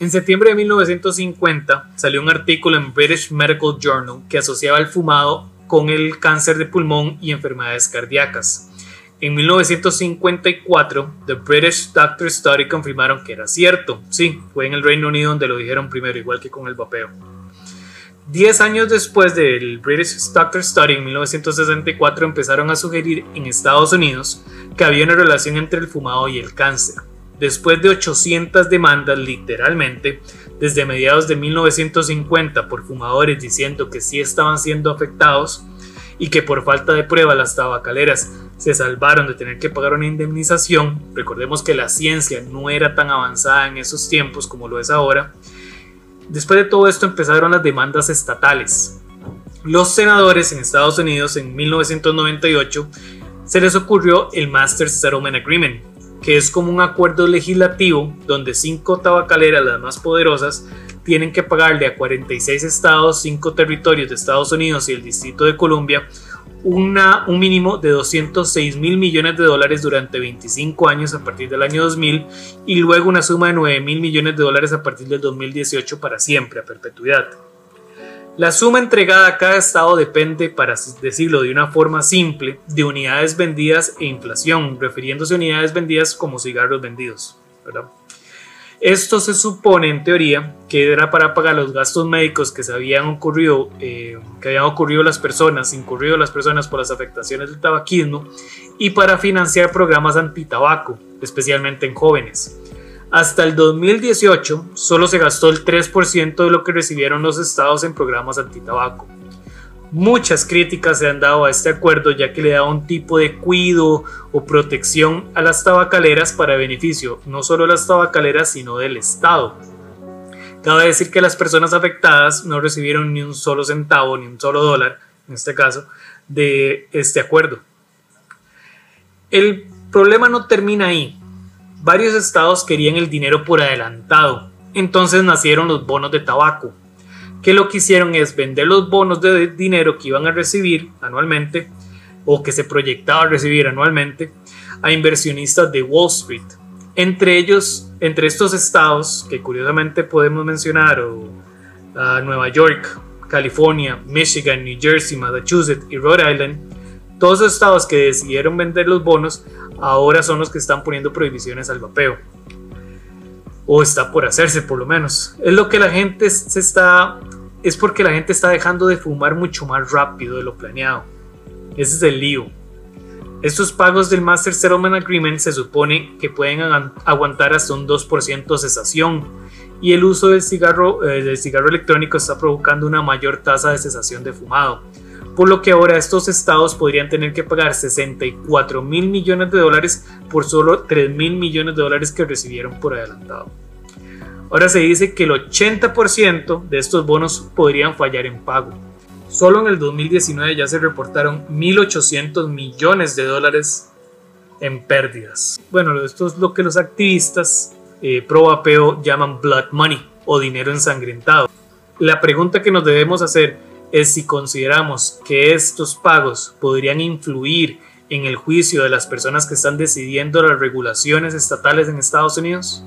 En septiembre de 1950 salió un artículo en British Medical Journal que asociaba el fumado con el cáncer de pulmón y enfermedades cardíacas. En 1954, The British Doctor Study confirmaron que era cierto. Sí, fue en el Reino Unido donde lo dijeron primero, igual que con el vapeo. Diez años después del British Doctor Study, en 1964, empezaron a sugerir en Estados Unidos que había una relación entre el fumado y el cáncer. Después de 800 demandas, literalmente, desde mediados de 1950 por fumadores diciendo que sí estaban siendo afectados y que por falta de prueba las tabacaleras se salvaron de tener que pagar una indemnización. Recordemos que la ciencia no era tan avanzada en esos tiempos como lo es ahora. Después de todo esto empezaron las demandas estatales. Los senadores en Estados Unidos en 1998 se les ocurrió el Master Settlement Agreement, que es como un acuerdo legislativo donde cinco tabacaleras, las más poderosas, tienen que pagarle a 46 estados, 5 territorios de Estados Unidos y el Distrito de Columbia una, un mínimo de 206 mil millones de dólares durante 25 años a partir del año 2000 y luego una suma de 9 mil millones de dólares a partir del 2018 para siempre, a perpetuidad. La suma entregada a cada estado depende, para decirlo de una forma simple, de unidades vendidas e inflación, refiriéndose a unidades vendidas como cigarros vendidos. ¿verdad? Esto se supone en teoría que era para pagar los gastos médicos que se habían ocurrido, eh, que habían ocurrido las personas, incurrido las personas por las afectaciones del tabaquismo y para financiar programas antitabaco, especialmente en jóvenes. Hasta el 2018 solo se gastó el 3% de lo que recibieron los estados en programas antitabaco. Muchas críticas se han dado a este acuerdo ya que le da un tipo de cuido o protección a las tabacaleras para beneficio no solo de las tabacaleras sino del Estado. Cabe decir que las personas afectadas no recibieron ni un solo centavo ni un solo dólar, en este caso, de este acuerdo. El problema no termina ahí. Varios estados querían el dinero por adelantado, entonces nacieron los bonos de tabaco que lo que hicieron es vender los bonos de dinero que iban a recibir anualmente o que se proyectaba recibir anualmente a inversionistas de Wall Street. Entre ellos, entre estos estados que curiosamente podemos mencionar, o, Nueva York, California, Michigan, New Jersey, Massachusetts y Rhode Island, todos los estados que decidieron vender los bonos ahora son los que están poniendo prohibiciones al vapeo o está por hacerse por lo menos. Es lo que la gente se está es porque la gente está dejando de fumar mucho más rápido de lo planeado. Ese es el lío. Estos pagos del Master Settlement Agreement se supone que pueden aguantar hasta un 2% cesación y el uso del cigarro, eh, del cigarro electrónico está provocando una mayor tasa de cesación de fumado, por lo que ahora estos estados podrían tener que pagar 64 mil millones de dólares por solo 3 mil millones de dólares que recibieron por adelantado. Ahora se dice que el 80% de estos bonos podrían fallar en pago. Solo en el 2019 ya se reportaron 1.800 millones de dólares en pérdidas. Bueno, esto es lo que los activistas eh, pro vapeo llaman blood money o dinero ensangrentado. La pregunta que nos debemos hacer es si consideramos que estos pagos podrían influir en el juicio de las personas que están decidiendo las regulaciones estatales en Estados Unidos.